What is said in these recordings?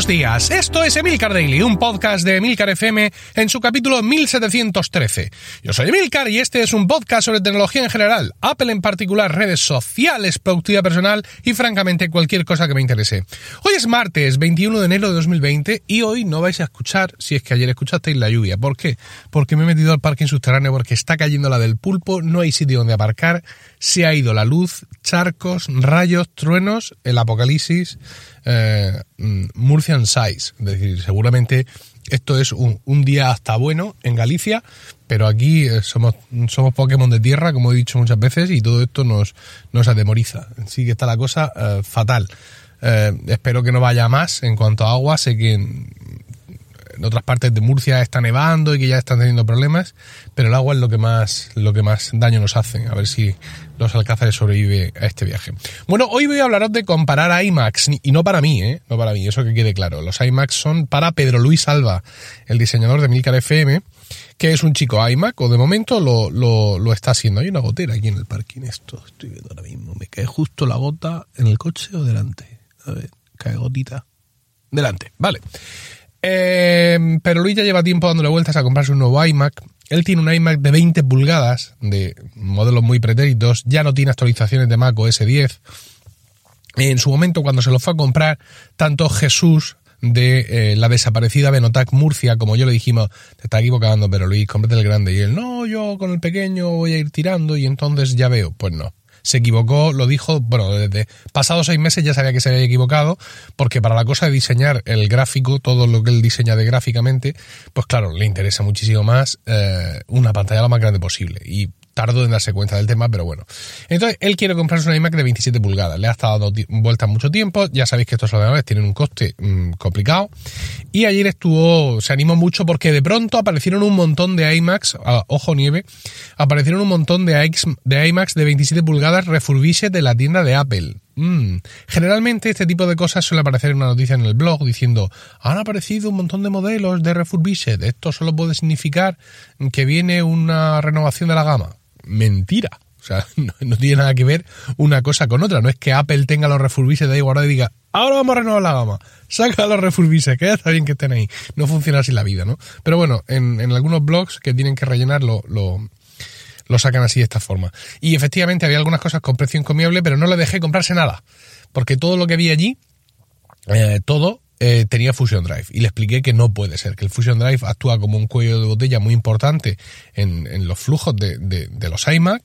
buenos días. Esto es Emilcar Daily, un podcast de Emilcar FM en su capítulo 1713. Yo soy Emilcar y este es un podcast sobre tecnología en general, Apple en particular, redes sociales, productividad personal y francamente cualquier cosa que me interese. Hoy es martes 21 de enero de 2020 y hoy no vais a escuchar, si es que ayer escuchasteis la lluvia. ¿Por qué? Porque me he metido al parking subterráneo porque está cayendo la del pulpo, no hay sitio donde aparcar, se ha ido la luz, charcos, rayos, truenos, el apocalipsis eh, Murcian Size. Es decir, seguramente esto es un, día hasta bueno en Galicia, pero aquí eh, somos, somos Pokémon de tierra, como he dicho muchas veces, y todo esto nos, nos atemoriza. Así que está la cosa eh, fatal. espero que no vaya más en cuanto a agua. Sé que en, otras partes de Murcia está nevando y que ya están teniendo problemas, pero el agua es lo que más, lo que más daño nos hace. A ver si los Alcázares sobrevive a este viaje. Bueno, hoy voy a hablaros de comparar IMAX, y no para mí, ¿eh? No para mí, eso que quede claro. Los IMAX son para Pedro Luis Alba, el diseñador de Milcar FM, que es un chico iMac, o de momento lo, lo, está haciendo. Hay una gotera aquí en el parking, esto estoy viendo ahora mismo. Me cae justo la gota en el coche o delante. A ver, cae gotita. Delante, vale. Eh, pero Luis ya lleva tiempo dándole vueltas a comprarse un nuevo iMac él tiene un iMac de 20 pulgadas, de modelos muy pretéritos, ya no tiene actualizaciones de Mac OS 10. En su momento, cuando se lo fue a comprar, tanto Jesús de eh, la desaparecida Benotac Murcia, como yo le dijimos, te está equivocando, pero Luis, cómprate el grande. Y él, no, yo con el pequeño voy a ir tirando y entonces ya veo. Pues no se equivocó, lo dijo, bueno, desde pasados seis meses ya sabía que se había equivocado, porque para la cosa de diseñar el gráfico, todo lo que él diseña de gráficamente, pues claro, le interesa muchísimo más eh, una pantalla lo más grande posible. Y tardo en darse cuenta del tema, pero bueno. Entonces, él quiere comprarse una iMac de 27 pulgadas. Le ha estado dando vueltas mucho tiempo. Ya sabéis que estos ordenadores tienen un coste mm, complicado. Y ayer estuvo, se animó mucho porque de pronto aparecieron un montón de iMacs, ojo nieve, aparecieron un montón de, de iMacs de 27 pulgadas refurbished de la tienda de Apple. Mm. Generalmente este tipo de cosas suele aparecer en una noticia en el blog diciendo han aparecido un montón de modelos de refurbished. Esto solo puede significar que viene una renovación de la gama mentira. O sea, no, tiene nada que ver una cosa con otra. No es que Apple tenga los refurbishes de ahí guardado y diga, ahora vamos a renovar la gama, saca los refurbishes, que ya está bien que estén ahí. No funciona así la vida, ¿no? Pero bueno, en, algunos blogs que tienen que rellenar lo, lo, sacan así de esta forma. Y efectivamente había algunas cosas con precio encomiable, pero no le dejé comprarse nada. Porque todo lo que había allí, eh, todo eh, tenía Fusion Drive y le expliqué que no puede ser, que el Fusion Drive actúa como un cuello de botella muy importante en, los flujos de, de, los iMac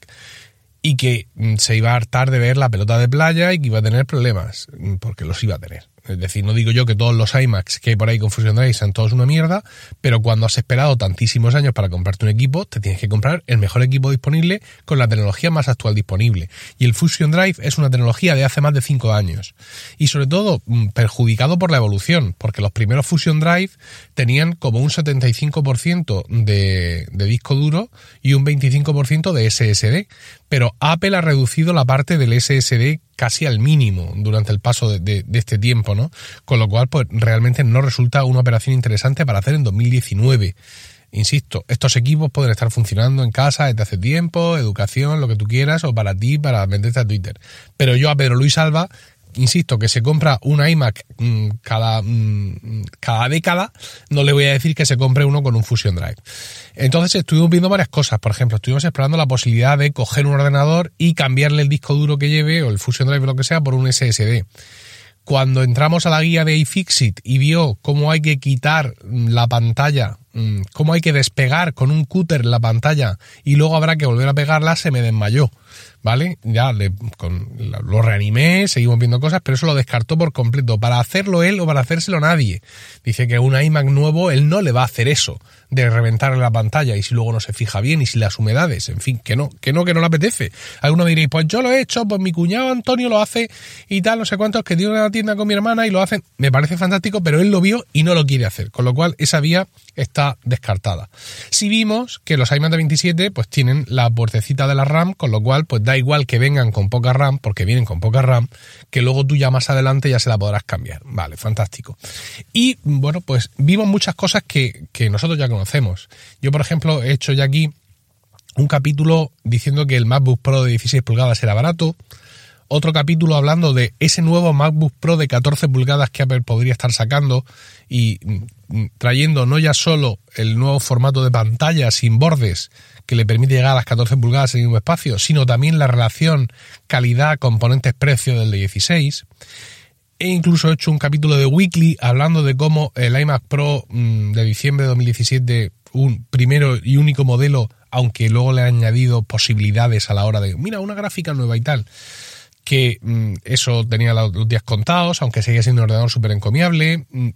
y que mm, se iba a hartar de ver la pelota de playa y que iba a tener problemas, mm, porque los iba a tener. Es decir, no digo yo que todos los iMacs que hay por ahí con Fusion Drive sean todos una mierda, pero cuando has esperado tantísimos años para comprarte un equipo, te tienes que comprar el mejor equipo disponible con la tecnología más actual disponible. Y el Fusion Drive es una tecnología de hace más de 5 años. Y sobre todo, mm, perjudicado por la evolución, porque los primeros Fusion Drive tenían como un 75% de, de disco duro y un 25% de SSD. Pero Apple ha reducido la parte del SSD casi al mínimo durante el paso de, este tiempo, ¿no? Con lo cual, pues realmente no resulta una operación interesante para hacer en 2019. Insisto, estos equipos pueden estar funcionando en casa desde hace tiempo, educación, lo que tú quieras, o para ti, para venderte a Twitter. Pero yo a Pedro Luis Alba insisto, que se compra un iMac mm, cada, mm, cada década, no le voy a decir que se compre uno con un Fusion Drive. Entonces estuvimos viendo varias cosas. Por ejemplo, estuvimos explorando la posibilidad de coger un ordenador y cambiarle el disco duro que lleve o el Fusion Drive o lo que sea por un SSD. Cuando entramos a la guía de iFixit y vio cómo hay que quitar la pantalla, mm, cómo hay que despegar con un cúter la pantalla y luego habrá que volver a pegarla, se me desmayó. ¿Vale? Ya le, con, lo reanimé, seguimos viendo cosas, pero eso lo descartó por completo. Para hacerlo él o para hacérselo nadie. Dice que un iMac nuevo él no le va a hacer eso de reventarle la pantalla y si luego no se fija bien y si las humedades, en fin, que no, que no, que no le apetece. Alguno diréis, pues yo lo he hecho, pues mi cuñado Antonio lo hace y tal, no sé cuántos, que tiene una tienda con mi hermana y lo hacen. Me parece fantástico, pero él lo vio y no lo quiere hacer, con lo cual esa vía está descartada. Si vimos que los iMac de 27 pues tienen la puertecita de la RAM, con lo cual pues da igual que vengan con poca RAM, porque vienen con poca RAM, que luego tú ya más adelante ya se la podrás cambiar. Vale, fantástico. Y bueno, pues vimos muchas cosas que, que nosotros ya conocemos. Yo, por ejemplo, he hecho ya aquí un capítulo diciendo que el MacBook Pro de 16 pulgadas era barato, otro capítulo hablando de ese nuevo MacBook Pro de 14 pulgadas que Apple podría estar sacando y mm, trayendo no ya solo el nuevo formato de pantalla sin bordes que le permite llegar a las 14 pulgadas en un espacio, sino también la relación calidad componentes precio del de 16. He incluso hecho un capítulo de Weekly hablando de cómo el iMac Pro mm, de diciembre de 2017, un primero y único modelo, aunque luego le he añadido posibilidades a la hora de, mira, una gráfica nueva y tal, que mm, eso tenía los días contados, aunque seguía siendo un ordenador súper encomiable. Mm,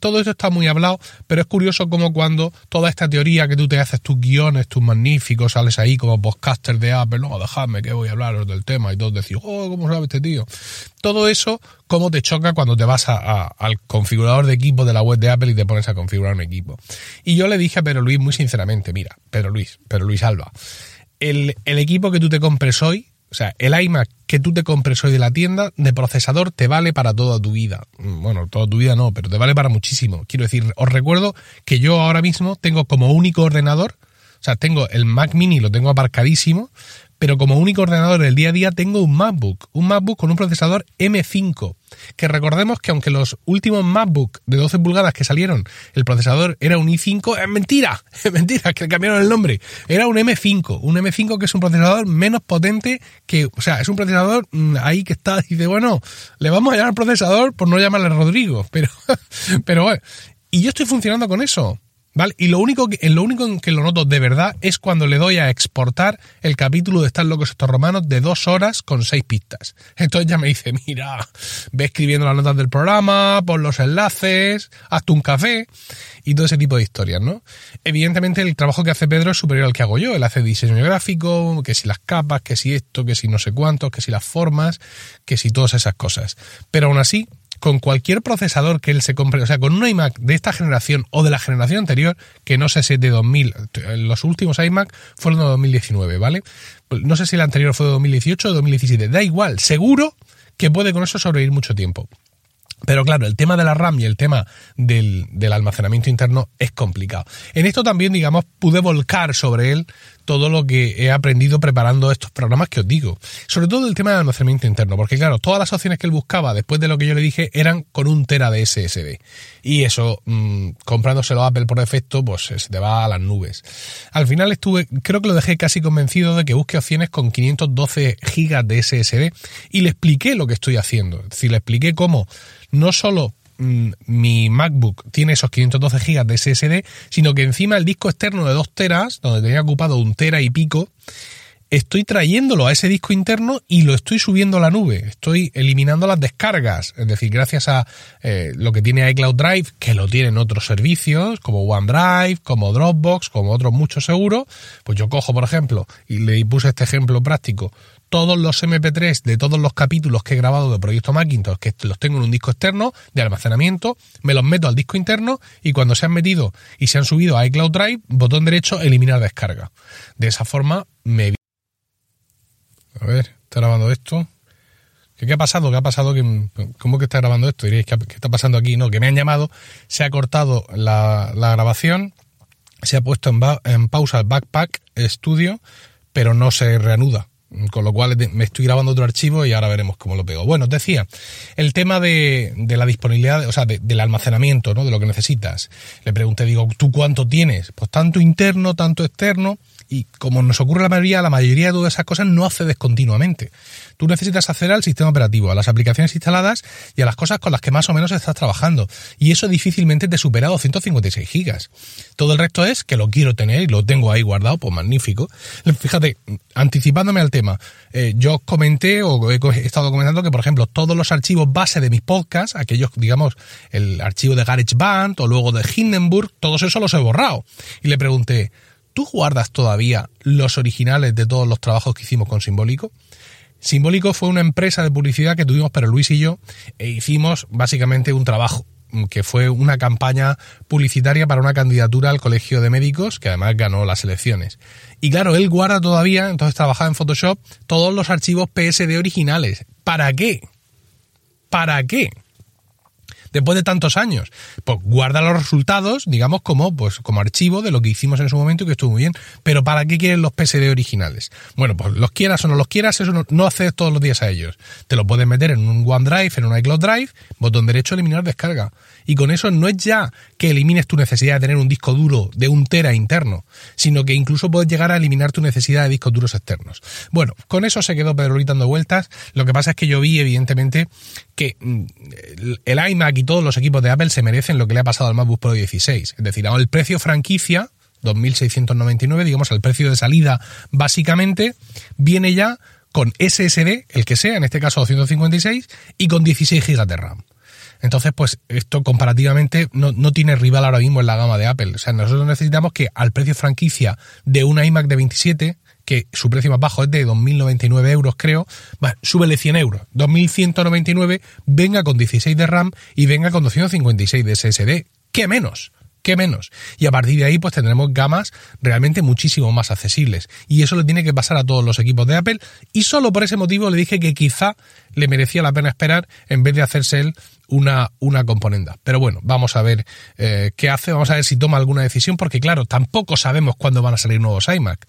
todo esto está muy hablado, pero es curioso como cuando toda esta teoría que tú te haces tus guiones, tus magníficos, sales ahí como podcaster de Apple, no, dejadme que voy a hablaros del tema y todos decís, oh, ¿cómo sabe este tío? Todo eso, cómo te choca cuando te vas al configurador de equipo de la web de Apple y te pones a configurar un equipo. Y yo le dije a Pedro Luis muy sinceramente, mira, Pedro Luis, Pedro Luis Alba, el, el equipo que tú te compres hoy o sea, el iMac que tú te compres hoy de la tienda de procesador te vale para toda tu vida. Mm, bueno, toda tu vida no, pero te vale para muchísimo. Quiero decir, os recuerdo que yo ahora mismo tengo como único ordenador, o sea, tengo el Mac mini, lo tengo aparcadísimo, pero como único ordenador del día a día tengo un MacBook, un MacBook con un procesador M5, que recordemos que aunque los últimos MacBook de 12 pulgadas que salieron, el procesador era un i5, es mentira, es mentira, que cambiaron el nombre, era un M5, un M5 que es un procesador menos potente que, o sea, es un procesador mm, ahí que está, dice, bueno, le vamos a llamar procesador por no llamarle Rodrigo, pero, pero bueno, y yo estoy funcionando con eso. ¿Vale? Y lo único que, lo único en que lo noto de verdad es cuando le doy a exportar el capítulo de Están locos estos romanos de dos horas con seis pistas. Entonces ya me dice, mira, ve escribiendo las notas del programa, pon los enlaces, hazte un café y todo ese tipo de historias, ¿no? Evidentemente el trabajo que hace Pedro es superior al que hago yo. Él hace diseño gráfico, que si las capas, que si esto, que si no sé cuántos, que si las formas, que si todas esas cosas. Pero aún así, con cualquier procesador que él se compre, o sea, con un iMac de esta generación o de la generación anterior, que no sé si es de 2000, los últimos iMac fueron de 2019, ¿vale? No sé si el anterior fue de 2018 o 2017, da igual, seguro que puede con eso sobrevivir mucho tiempo. Pero claro, el tema de la RAM y el tema del, del, almacenamiento interno es complicado. En esto también, digamos, pude volcar sobre él todo lo que he aprendido preparando estos programas que os digo. Sobre todo el tema del almacenamiento interno, porque claro, todas las opciones que él buscaba después de lo que yo le dije eran con un tera de SSD. Y eso, mmm, comprándoselo a Apple por defecto, pues se te va a las nubes. Al final estuve, creo que lo dejé casi convencido de que busque opciones con 512 gigas de SSD y le expliqué lo que estoy haciendo. Es decir, le expliqué cómo no solo Mm, mi MacBook tiene esos 512 GB de SSD, sino que encima el disco externo de 2 teras, donde tenía ocupado un tera y pico, estoy trayéndolo a ese disco interno y lo estoy subiendo a la nube. Estoy eliminando las descargas. Es decir, gracias a eh, lo que tiene iCloud Drive, que lo tienen otros servicios, como OneDrive, como Dropbox, como otros muchos seguros, pues yo cojo, por ejemplo, y le puse este ejemplo práctico, todos los MP3 de todos los capítulos que he grabado de Proyecto Macintosh, que los tengo en un disco externo de almacenamiento, me los meto al disco interno y cuando se han metido y se han subido a iCloud Drive, botón derecho, eliminar descarga. De esa forma me... A ver, está grabando esto. ¿Qué, ha pasado? ¿Qué ha pasado? ¿Cómo que está grabando esto? Diréis, ¿qué, está pasando aquí? No, que me han llamado, se ha cortado la, grabación, se ha puesto en, en pausa el Backpack Studio, pero no se reanuda con lo cual me estoy grabando otro archivo y ahora veremos cómo lo pego. Bueno, os decía, el tema de, la disponibilidad, o sea, del almacenamiento, ¿no? De lo que necesitas. Le pregunté, digo, ¿tú cuánto tienes? Pues tanto interno, tanto externo y como nos ocurre la mayoría, la mayoría de todas esas cosas no accedes continuamente. Tú necesitas acceder al sistema operativo, a las aplicaciones instaladas y a las cosas con las que más o menos estás trabajando. Y eso difícilmente te supera 256 gigas. Todo el resto es que lo quiero tener y lo tengo ahí guardado, pues magnífico. Fíjate, anticipándome al tema, eh, yo comenté o he estado comentando que, por ejemplo, todos los archivos base de mis podcasts, aquellos, digamos, el archivo de GarageBand o luego de Hindenburg, todos esos los he borrado. Y le pregunté, ¿Tú guardas todavía los originales de todos los trabajos que hicimos con Simbólico? Simbólico fue una empresa de publicidad que tuvimos pero Luis y yo e hicimos básicamente un trabajo que fue una campaña publicitaria para una candidatura al Colegio de Médicos, que además ganó las elecciones. Y claro, él guarda todavía, entonces trabajaba en Photoshop, todos los archivos PSD originales. ¿Para qué? ¿Para qué? Después de tantos años. Pues guarda los resultados, digamos, como, pues, como archivo de lo que hicimos en su momento y que estuvo muy bien. Pero ¿para qué quieren los PSD originales? Bueno, pues los quieras o no los quieras, eso no, no accedes todos los días a ellos. Te lo puedes meter en un OneDrive, en un iCloud Drive, botón derecho, eliminar descarga. Y con eso no es ya que elimines tu necesidad de tener un disco duro de un tera interno, sino que incluso puedes llegar a eliminar tu necesidad de discos duros externos. Bueno, con eso se quedó Pedro dando vueltas. Lo que pasa es que yo vi, evidentemente, que mm, el iMac y todos los equipos de Apple se merecen lo que le ha pasado al MacBook Pro 16. Es decir, el precio franquicia, 2.699, digamos, el precio de salida, básicamente, viene ya con SSD, el que sea, en este caso 256, y con 16 GB de RAM. Entonces, pues esto comparativamente no, no, tiene rival ahora mismo en la gama de Apple. O sea, nosotros necesitamos que al precio franquicia de un iMac de 27, que su precio más bajo es de 2.099 euros, creo, bueno, súbele 100 euros. 2.199 venga con 16 de RAM y venga con 256 de SSD. ¿Qué menos? ¿Qué menos? Y a partir de ahí, pues tendremos gamas realmente muchísimo más accesibles. Y eso le tiene que pasar a todos los equipos de Apple. Y solo por ese motivo le dije que quizá le merecía la pena esperar en vez de hacerse él una, una componenda. Pero bueno, vamos a ver eh, qué hace, vamos a ver si toma alguna decisión, porque claro, tampoco sabemos cuándo van a salir nuevos iMac.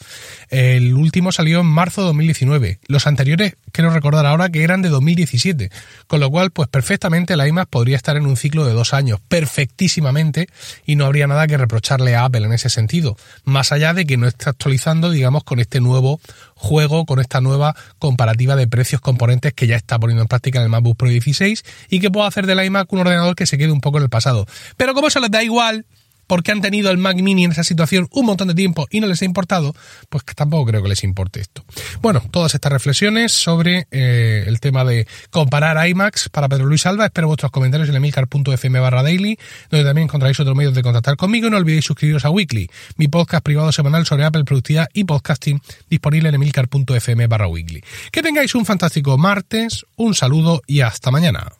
El último salió en marzo de 2019. Los anteriores, quiero recordar ahora que eran de 2017. Con lo cual, pues perfectamente el iMac podría estar en un ciclo de dos años, perfectísimamente, y no habría nada que reprocharle a Apple en ese sentido. Más allá de que no está actualizando, digamos, con este nuevo juego, con esta nueva comparativa de precios componentes que ya está poniendo en práctica en el MacBook Pro 16 y que puedo hacer de la iMac un ordenador que se quede un poco en el pasado. Pero como eso les da igual, porque han tenido el Mac Mini en esa situación un montón de tiempo y no les ha importado, pues tampoco creo que les importe esto. Bueno, todas estas reflexiones sobre eh, el tema de comparar iMacs para Pedro Luis Alba. Espero vuestros comentarios en emilcar.fm barra daily, donde también encontraréis otros medios de contactar conmigo. No olvidéis suscribiros a Weekly, mi podcast privado semanal sobre Apple, productividad y podcasting, disponible en emilcar.fm barra weekly. Que tengáis un fantástico martes, un saludo y hasta mañana.